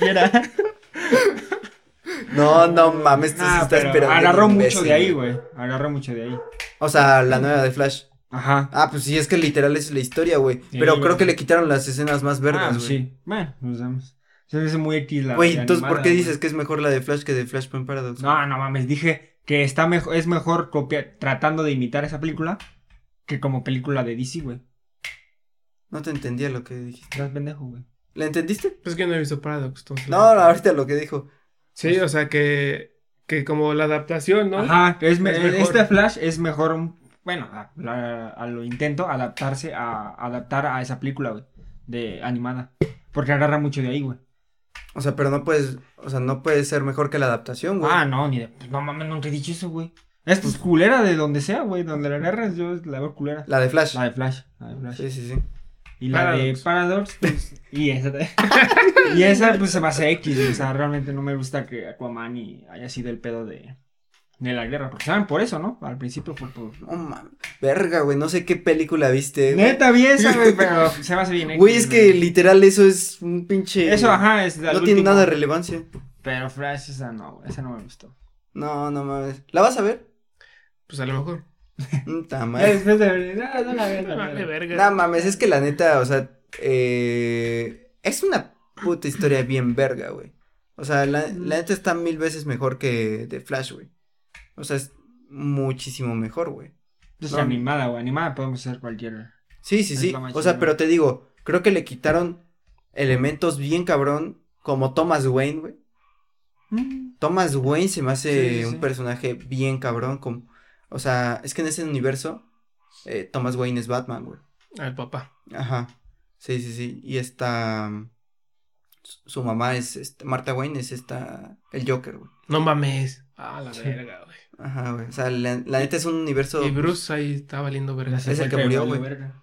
A: No, no mames, tú sí
B: Ah,
A: estás
B: pero
A: pero bien
B: agarró mucho de ahí, güey. Agarró mucho de ahí.
A: O sea, la nueva de Flash.
B: Ajá.
A: Ah, pues sí, es que literal es la historia, güey.
B: Sí,
A: pero
B: güey.
A: creo que le quitaron las escenas más
B: Ah,
A: vergas,
B: pues
A: güey.
B: sí. Bueno, nos damos. Se me hace muy X la.
A: Güey, entonces, ¿por qué
B: güey.
A: dices que es mejor la de Flash que de Flashpoint Paradox?
B: No, no mames, dije que está mejor, es mejor copiar, tratando de imitar esa película que como película de DC, güey.
A: No te entendía lo que dijiste.
B: Estás pendejo, güey.
A: ¿La entendiste?
C: Pues que no he visto Paradox. entonces-
A: No, no, ahorita lo que dijo.
C: Sí, o sea que, que como la adaptación, ¿no?
B: Ajá, es,
C: Es
B: este Flash es mejor, un- bueno, a, lo intento adaptarse a adaptar a esa película, güey, de animada, porque agarra mucho de ahí, güey.
A: O sea, pero no puedes, o sea, no puede ser mejor que la adaptación, güey.
B: Ah, no, ni de, pues, no mames, nunca he dicho eso, güey. Esta es culera de donde sea, güey, donde la agarras yo la veo culera.
A: La de Flash.
B: La de Flash, la de Flash.
A: Sí, sí, sí.
B: Y la
C: Paradox.
B: de Paradox, pues, y esa, y esa, pues, se hace X, o sea, realmente no me gusta que Aquaman y haya sido el pedo de, de la guerra, porque saben por eso, ¿no? Al principio fue por...
A: No mames. Verga, güey, no sé qué película viste. güey.
B: Neta, vi esa, güey, pero se me hace bien X.
A: Güey, es que literal eso es un pinche.
B: Eso, ajá, es
A: No tiene
B: último.
A: nada de relevancia.
B: Pero Flash, esa no, güey, esa no me gustó.
A: No, no mames. ¿La vas a ver?
C: Pues a lo mejor.
A: Puta
B: Ya
A: madre.
B: después de... No, no la no
C: verga.
A: Mames, es que la neta, o sea, eh, es una puta historia bien verga, güey. O sea, la, la neta está mil veces mejor que de Flash, güey. O sea, es muchísimo mejor, güey.
B: Es
A: No.
B: animada, güey, animada podemos hacer cualquier...
A: Sí, sí,
B: Es
A: sí. O sea, pero te digo, creo que le quitaron elementos bien cabrón, como Thomas Wayne, güey. Thomas Wayne se me hace
B: Sí, sí,
A: un
B: sí.
A: personaje bien cabrón, como, o sea, es que en ese universo, eh, Thomas Wayne es Batman, güey.
C: Al papá.
A: Ajá. Sí, sí, sí. Y esta. mm, Su su mamá es. este, Marta Wayne es esta. El Joker, güey.
C: No mames. Ah, la
B: Sí.
C: verga, güey.
A: Ajá, güey. O sea, la, la neta es un universo.
C: Y Bruce ahí está valiendo verga.
A: Es el que murió, güey.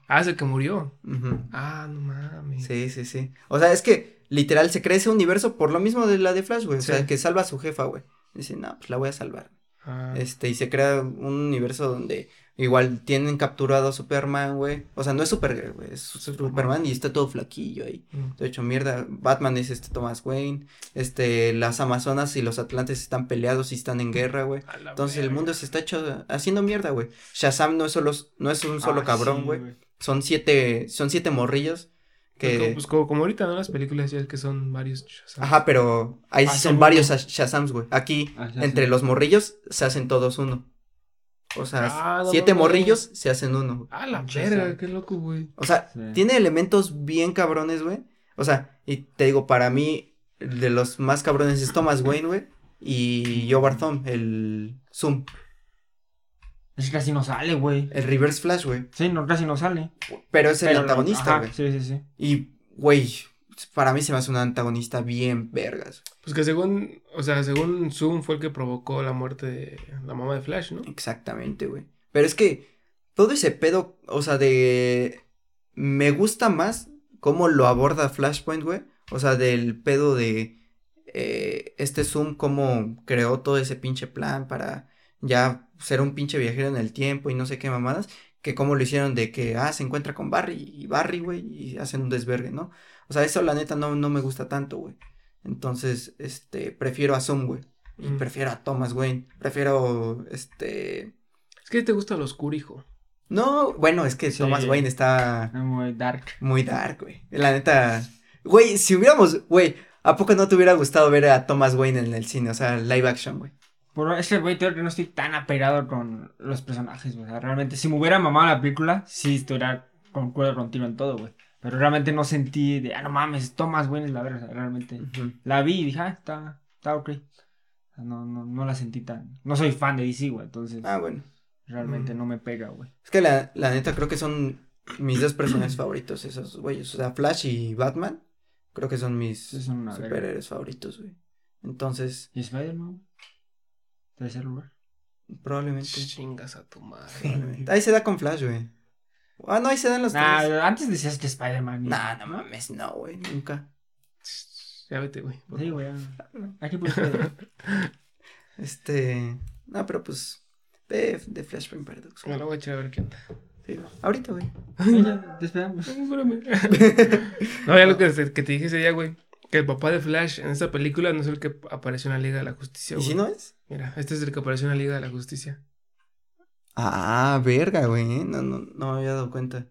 C: Ah, es el que murió.
A: Ujú.
C: Ah, no mames.
A: Sí, sí, sí. O sea, es que literal se cree ese universo por lo mismo de la de Flash, güey. O
C: Sí.
A: sea, que salva a su jefa, güey. Dice, no, pues la voy a salvar.
C: Ah,
A: Este, y se crea un universo donde igual tienen capturado a Superman, güey. O sea, no es Supergirl, güey. Es Superman y está todo flaquillo ahí.
C: mm.
A: De hecho, mierda, Batman es este Thomas Wayne, este, las Amazonas y los Atlantes están peleados y están en guerra, güey. Entonces el mundo se está hecho, haciendo mierda, güey. Shazam no es solo, no es un
B: Ah,
A: solo cabrón, güey. Son siete, son siete morrillos
C: Pues como,
A: que,
C: pues como, como ahorita, ¿no? Las películas ya es que son varios. Shazam.
A: ajá, pero ahí
B: Ah,
A: sí
B: son
A: son varios
B: uno.
A: Shazams, güey. Aquí,
B: Ah,
A: entre los morrillos, se hacen todos uno. O sea,
C: Ah, no
A: siete morrillos se hacen uno.
C: Ah, la verga, qué loco, güey.
A: O sea,
B: Sí.
A: tiene elementos bien cabrones, güey. O sea, y te digo, para mí, de los más cabrones es Thomas Wayne, güey. Y Joe Barthom, el Zoom,
B: Es que casi no sale, güey.
A: el Reverse Flash, güey.
B: Sí, no, casi no sale.
A: Pero es el
B: Pero
A: antagonista, güey.
B: Sí, sí, sí.
A: Y, güey, para mí se me hace un antagonista bien vergas.
C: Pues que según, o sea, según Zoom fue el que provocó la muerte de la mamá de Flash, ¿no?
A: Exactamente, güey. Pero es que todo ese pedo, o sea, de... Me gusta más cómo lo aborda Flashpoint, güey. O sea, del pedo de... eh, este Zoom, cómo creó todo ese pinche plan para ya ser un pinche viajero en el tiempo y no sé qué mamadas. Que cómo lo hicieron de que, ah, se encuentra con Barry y Barry, güey, y hacen un desvergue, ¿no? O sea, eso la neta no, no me gusta tanto, güey. Entonces, este, prefiero a Zoom, güey. Y
C: Mm.
A: prefiero a Thomas Wayne. Prefiero, este...
C: Es que te gusta lo oscuro, hijo.
A: No, bueno, es que
B: Sí.
A: Thomas Wayne está
B: Es muy dark.
A: muy dark, güey. La neta. Güey, si hubiéramos, güey, ¿a poco no te hubiera gustado ver a Thomas Wayne en el cine? O sea, live action, güey.
B: Por ese güey, creo que no estoy tan apegado con los personajes, güey. O sea, realmente, si me hubiera mamado la película, sí estuviera concuerdo contigo en todo, güey. Pero realmente no sentí de, ah, no mames, Thomas Wayne es la verga. O sea, realmente la vi y dije, ah, está, está ok. O sea, no, no, no la sentí tan. No soy fan de DC, güey. Entonces,
A: Ah, bueno.
B: realmente no me pega, güey.
A: Es que la, la neta creo que son mis dos personajes favoritos, esos güeyes. O sea, Flash y Batman. Creo que son mis
B: son
A: superhéroes favoritos, güey. Entonces,
B: ¿Y Spider-Man? Tercer lugar.
A: probablemente.
C: Chingas a tu madre.
A: Ahí se da con Flash, güey. Ah, no, ahí se dan los tres.
B: Nah, antes decías que Spider-Man.
A: Nah, no mames, no, güey, nunca.
C: Ya vete, güey.
B: Sí, güey. Aquí pues. Spider-Man.
A: Este. No, pero pues. Ve de Flashpoint Paradox.
C: Me lo voy a echar a ver qué onda.
A: Sí, ahorita, güey.
B: Ya, te esperamos.
C: No, ya lo que, que te dije ese día, güey. Que el papá de Flash en esta película no es el que apareció en la Liga de la Justicia,
A: ¿Y
C: güey.
A: si no es?
C: Mira, este es el que apareció en la Liga de la Justicia.
A: Ah, verga, güey. No, no, no me había dado cuenta.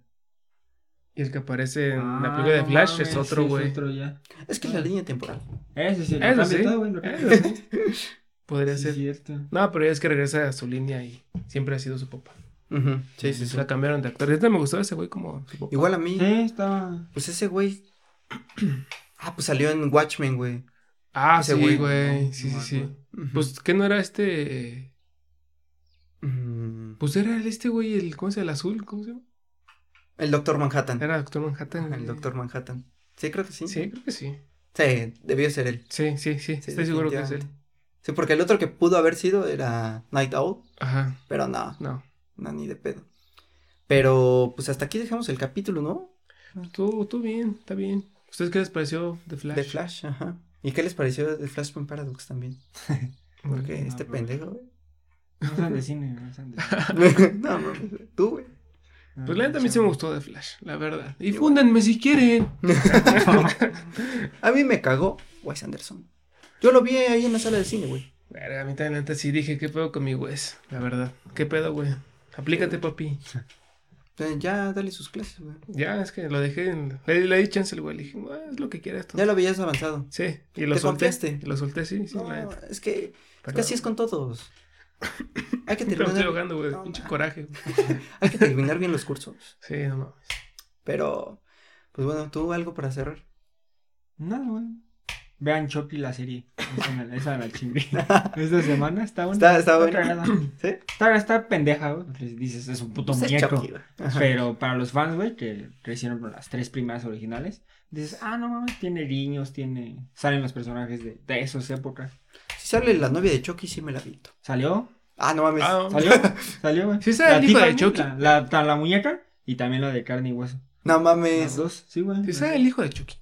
C: Y el que aparece en la
B: Ah,
C: película de
B: no
C: Flash
B: mames,
C: es otro,
B: sí,
C: güey.
B: otro ya.
A: Es que es la línea temporal.
B: Eso sí,
C: Eso sí.
B: todo, güey, lo cambia
C: Eso. Podría
B: Sí,
C: ser.
B: cierto.
C: No, pero ya es que regresa a su línea y siempre ha sido su papá.
A: Ujú, Sí, sí, sí.
C: La cambiaron de actor. Ahorita me gustó ese güey como su papá.
A: Igual a mí.
B: Sí, estaba.
A: Pues ese güey. Ah, pues salió en Watchmen, güey.
C: Ah,
A: ese
C: sí,
A: güey.
C: güey.
B: No,
C: Sí,
B: no
C: sí, sí. Pues, ¿qué no era este?
A: Mm,
C: Pues era el este güey, el, ¿cómo se llama? El azul, ¿cómo se llama?
A: El Doctor Manhattan.
C: Era Doctor Manhattan.
A: Ajá, El. Doctor Manhattan. Sí, creo que sí.
C: Sí, creo que sí.
A: Sí, debió ser él.
C: Sí, sí, sí.
A: Sí,
C: Estoy seguro que es él.
A: Sí, porque el otro que pudo haber sido era Night Owl,
C: Ajá.
A: pero no,
C: No.
A: no, ni de pedo. Pero, pues hasta aquí dejamos el capítulo, ¿no?
C: Tú, tú bien, está bien. ¿Ustedes qué les pareció de Flash?
A: De Flash, ajá. ¿Y qué les pareció de Flashpoint Paradox también? Porque
B: No,
A: este
B: bro.
A: pendejo, güey.
B: No de cine, no son de cine.
A: no, no, tú, güey.
C: Pues la neta a mí sí me gustó de Flash, la verdad. Y fúndenme si quieren.
A: A mí me cagó Wes Anderson. Yo lo vi ahí en la sala de cine, güey.
C: Verga, a mí también neta sí dije, ¿qué pedo con mi Wes? La verdad. ¿Qué pedo, güey? Aplícate, papi.
A: Ya, dale sus clases, güey.
C: Ya, es que lo dejé en... Le, le di chance al güey, le dije, "Ah, es lo que quieras tú.
A: Ya lo veías avanzado.
C: Sí, y lo
A: Te
C: solté.
A: confiaste.
C: y Lo solté, sí, sí.
A: No,
C: la neta.
A: es que, es
C: Pero-
A: que así es con todos. Hay que
C: Pero estoy
A: terminar,
C: ahogando, güey.
A: No,
C: pinche
A: ma.
C: coraje.
A: hay que terminar bien los cursos.
C: Sí, no mames.
A: Pero, pues bueno, ¿tú algo para cerrar?
B: Nada, güey. Vean Chucky la serie. Esa me la- chingue. Esta semana está buena.
A: Está, está. ¿Sí?
B: Está, está pendeja, güey. Dices, es un puto
A: Pues es
B: muñeco.
A: Chucky.
B: Pero para los fans, güey, que crecieron con las tres primeras originales, dices, ah, no mames, tiene niños, tiene. Salen los personajes de, de esas épocas.
A: Si sale la novia de Chucky, sí me la visto.
B: ¿Salió?
A: Ah, no mames.
C: Ah,
B: ¿Salió? ¿Salió, güey?
C: Sí sale el hijo de Chucky.
B: La, la, muñeca y también la de carne y hueso.
A: no
B: Las
A: mames.
B: dos, sí, güey.
C: Sí, sabe el hijo de Chucky.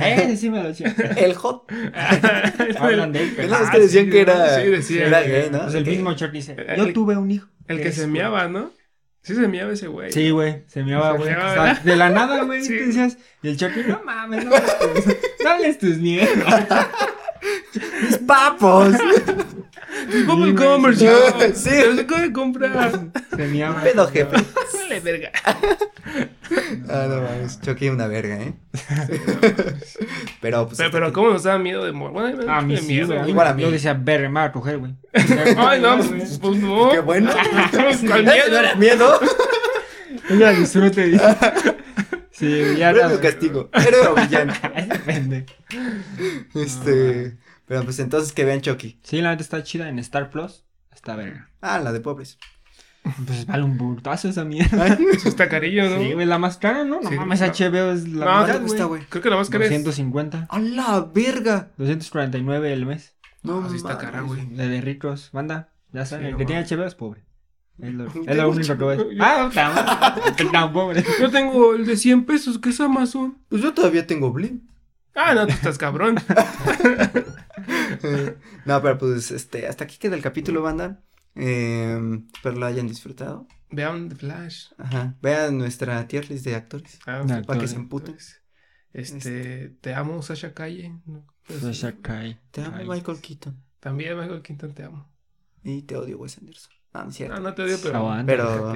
B: Eh, sí me lo decía.
A: El hot.
B: Hablan de él, pero-
A: Es
B: Ah,
A: que decían
B: sí,
A: que era,
C: sí, decía,
A: era gay, ¿no?
B: Pues el
A: Que-
B: mismo Chuck dice,
C: El-
B: yo tuve un hijo.
C: El que
B: Es,
C: se meaba, ¿no? Sí se meaba ese güey.
B: Sí, güey, se meaba,
C: Se
B: güey. de la nada, güey,
C: Sí.
B: decías, y el Chucky, no mames, no hables tus, no hables tus mierdas.
A: ¡Mis papos!
C: Como el comercial.
A: Sí.
C: Se acaba de comprar.
B: Se meaba.
A: Pedo, jefe.
C: Dale, verga.
A: Ah, no mames. Chucky una verga, ¿eh? Pero, pues.
C: Pero, pero ¿cómo nos daba miedo de morir? Bueno, a mí me da
B: A mí
C: de
B: sí,
C: miedo,
B: güey.
A: Igual a mí.
B: Yo decía, verga, me va a coger, güey.
C: Ay, no, pues, pues no.
A: Qué bueno.
C: ¿Cuál
A: ¿No
C: miedo?
A: era miedo?
B: Ella disfrute. Sí, ya no.
A: es tu castigo. O villano.
B: Ese pendejo.
A: Este. Pero pues entonces que vean Chucky.
B: Sí, la neta está chida en Star Plus. Está verga.
A: Ah, la de pobres.
B: Pues vale un burtazo esa mierda.
C: Eso está carillo, ¿no?
B: Sí, güey, la más cara, ¿no? No
C: Sí,
B: mames,
C: no.
B: HBO es la
C: No,
B: más
A: ¿Cuánto cuesta, güey?
C: Creo que la máscara es...
B: 250.
A: ¡A la verga!
B: 249 el mes.
A: No,
C: Ah, sí está cara, güey.
B: De, de ricos, banda. Ya saben,
C: Sí,
B: el que
C: no
B: tiene HBO es pobre. Es lo, es lo único que decir. Ah, tan, tan pobre.
C: Yo tengo el de 100 pesos, que es Amazon.
A: Pues yo todavía tengo Blim.
C: Ah, no, tú estás cabrón.
A: no, pero pues este, hasta aquí queda el capítulo, banda. Eh, espero lo hayan disfrutado.
C: Vean The Flash.
A: Ajá. Vean nuestra tier list de actores.
C: Ah,
B: No,
A: Para que se emputen.
C: Este, te amo, Sasha Calle. No, pues,
B: Sasha Kai.
A: Te amo,
B: Ay,
A: Michael Keaton.
C: También Michael Quinton te amo.
A: Y te odio, Wes Anderson. No, no cierto.
C: No, no te odio, pero.
A: Pero-.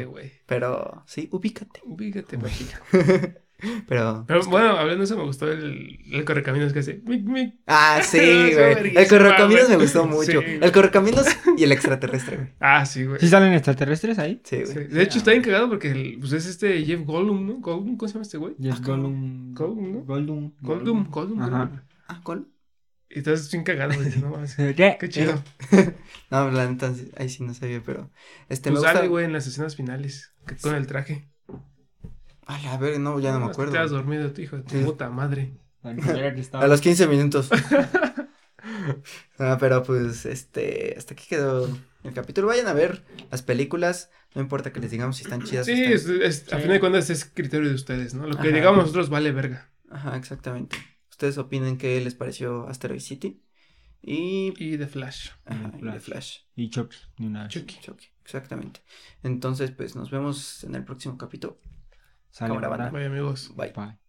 A: Pero sí, ubícate.
C: Ubícate.
A: Pero.
C: Pero bueno, hablando de eso, me gustó el, el correcaminos que hace. Mic, mic.
A: Ah, sí, güey. El correcaminos me gustó mucho.
C: Sí,
A: el correcaminos y el extraterrestre, güey.
C: Ah, sí, güey.
B: ¿Sí salen extraterrestres ahí?
A: Sí,
C: Sí.
A: güey.
C: De hecho, está bien cagado porque el- pues es este Jeff Goldblum, ¿no? Goldblum, ¿cómo se llama este güey?
B: Yes,
A: Ah,
C: ¿no? Goldblum, Goldblum.
B: Ajá.
C: creo.
A: Ah, ¿cuál?
C: Y estás bien cagado, güey. No, mames.
B: ¿Qué?
C: Chido.
A: No, la neta, ahí sí no sabía, pero. Este,
C: Pues
A: me gusta.
C: sale, güey, en las escenas finales. que- Con el traje.
A: A la ver, no, ya no me acuerdo.
C: Te has dormido, tu hijo de tu
A: Sí.
C: puta madre.
B: Estaba-
A: A los 15 minutos. ah, pero pues, este, hasta aquí quedó el capítulo. Vayan a ver las películas. No importa que les digamos si están chidas. o
C: Sí,
A: están-
C: es, es- a
B: Sí.
C: fin de cuentas es criterio de ustedes, ¿no? Lo que
A: Ajá.
C: digamos nosotros vale verga.
A: Ajá, exactamente. Ustedes opinen qué les pareció Asteroid City. Y.
C: Y The Flash.
A: Ajá, y. The Flash.
B: Y Chucky, una vez.
C: Chucky.
A: Chucky, exactamente. Entonces, pues nos vemos en el próximo capítulo.
B: Sale,
A: Cámara, banda.
C: Vaya amigos.
A: Bye.
B: Bye.